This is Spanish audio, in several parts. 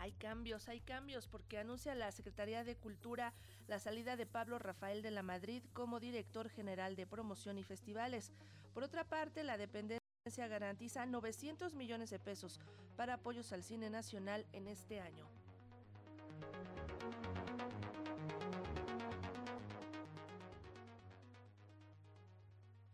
Hay cambios, hay cambios, porque anuncia la Secretaría de Cultura la salida de Pablo Rafael de la Madrid como director general de promoción y festivales. Por otra parte, la dependencia garantiza 900 millones de pesos para apoyos al cine nacional en este año.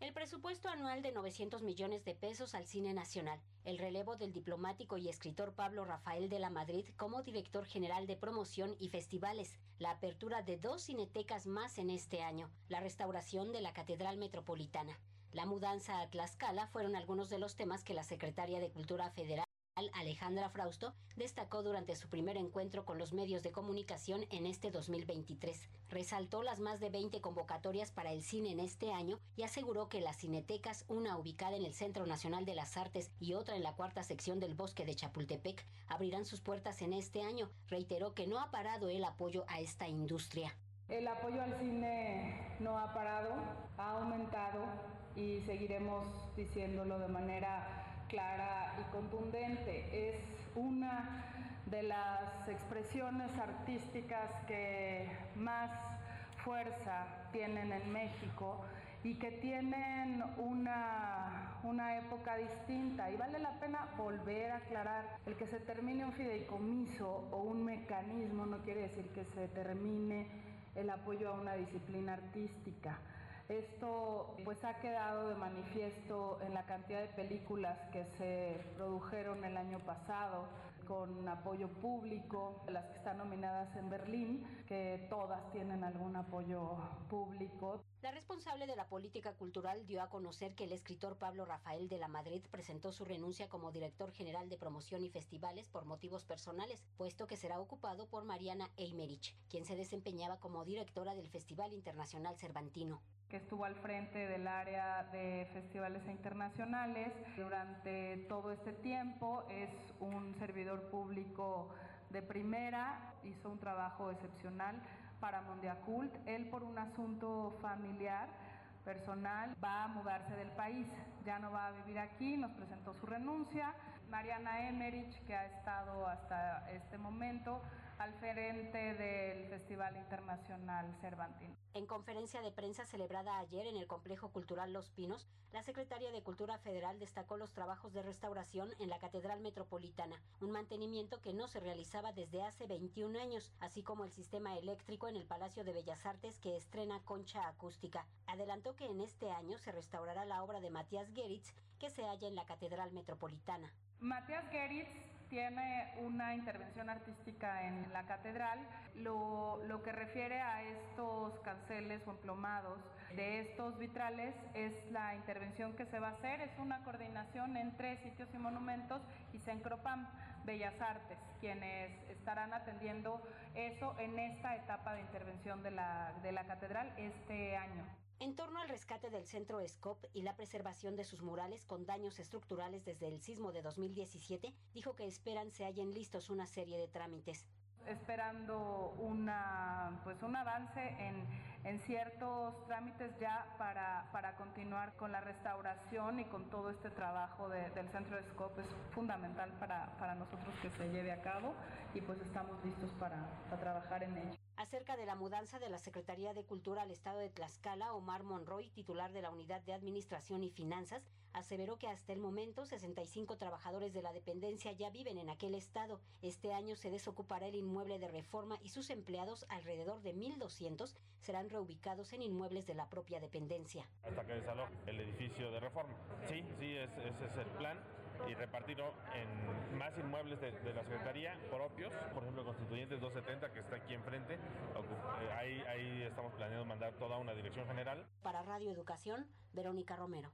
El presupuesto anual de 900 millones de pesos al cine nacional, el relevo del diplomático y escritor Pablo Rafael de la Madrid como director general de promoción y festivales, la apertura de dos cinetecas más en este año, la restauración de la Catedral Metropolitana. La mudanza a Tlaxcala fueron algunos de los temas que la secretaria de Cultura Federal Alejandra Frausto destacó durante su primer encuentro con los medios de comunicación en este 2023. Resaltó las más de 20 convocatorias para el cine en este año y aseguró que las cinetecas, una ubicada en el Centro Nacional de las Artes y otra en la cuarta sección del bosque de Chapultepec, abrirán sus puertas en este año. Reiteró que no ha parado el apoyo a esta industria. El apoyo al cine no ha parado, ha aumentado y seguiremos diciéndolo de manera clara y contundente. Es una de las expresiones artísticas que más fuerza tienen en México y que tienen una, una época distinta. Y vale la pena volver a aclarar, el que se termine un fideicomiso o un mecanismo no quiere decir que se termine el apoyo a una disciplina artística. Esto pues ha quedado de manifiesto en la cantidad de películas que se produjeron el año pasado con apoyo público, las que están nominadas en Berlín, que todas tienen algún apoyo público. La responsable de la política cultural dio a conocer que el escritor Pablo Rafael de la Madrid presentó su renuncia como director general de promoción y festivales por motivos personales, puesto que será ocupado por Mariana Eimerich, quien se desempeñaba como directora del Festival Internacional Cervantino que estuvo al frente del área de festivales internacionales durante todo este tiempo, es un servidor público de primera, hizo un trabajo excepcional para Mondiacult, él por un asunto familiar personal va a mudarse del país, ya no va a vivir aquí, nos presentó su renuncia. Mariana Emerich, que ha estado hasta este momento al frente del Festival Internacional Cervantino. En conferencia de prensa celebrada ayer en el Complejo Cultural Los Pinos, la Secretaria de Cultura Federal destacó los trabajos de restauración en la Catedral Metropolitana, un mantenimiento que no se realizaba desde hace 21 años, así como el sistema eléctrico en el Palacio de Bellas Artes que estrena concha acústica. Adelantó que en este año se restaurará la obra de Matías Geritz que se halla en la Catedral Metropolitana. Matías Geritz tiene una intervención artística en la catedral. Lo, que refiere a estos canceles o emplomados de estos vitrales es la intervención que se va a hacer. Es una coordinación entre sitios y monumentos y Sencropam Bellas Artes, quienes estarán atendiendo eso en esta etapa de intervención de la, de la catedral este año. En torno al rescate del centro SCOP y la preservación de sus murales con daños estructurales desde el sismo de 2017, dijo que esperan se hallen listos una serie de trámites esperando una, pues un avance en, en ciertos trámites ya para, para, continuar con la restauración y con todo este trabajo del centro de SCOP es fundamental para, para, nosotros que se lleve a cabo y pues estamos listos para, para trabajar en ello. Acerca de la mudanza de la Secretaría de Cultura al Estado de Tlaxcala, Omar Monroy, titular de la Unidad de Administración y Finanzas, aseveró que hasta el momento 65 trabajadores de la dependencia ya viven en aquel estado. Este año se desocupará el inmueble de reforma y sus empleados, alrededor de 1.200, serán reubicados en inmuebles de la propia dependencia. Hasta que desaloje el edificio de reforma. Sí, sí, ese es el plan y repartirlo en más inmuebles de, la Secretaría propios, por ejemplo, Constituyentes 270, que está aquí enfrente. Eh, ahí, ahí estamos planeando mandar toda una dirección general. Para Radio Educación, Verónica Romero.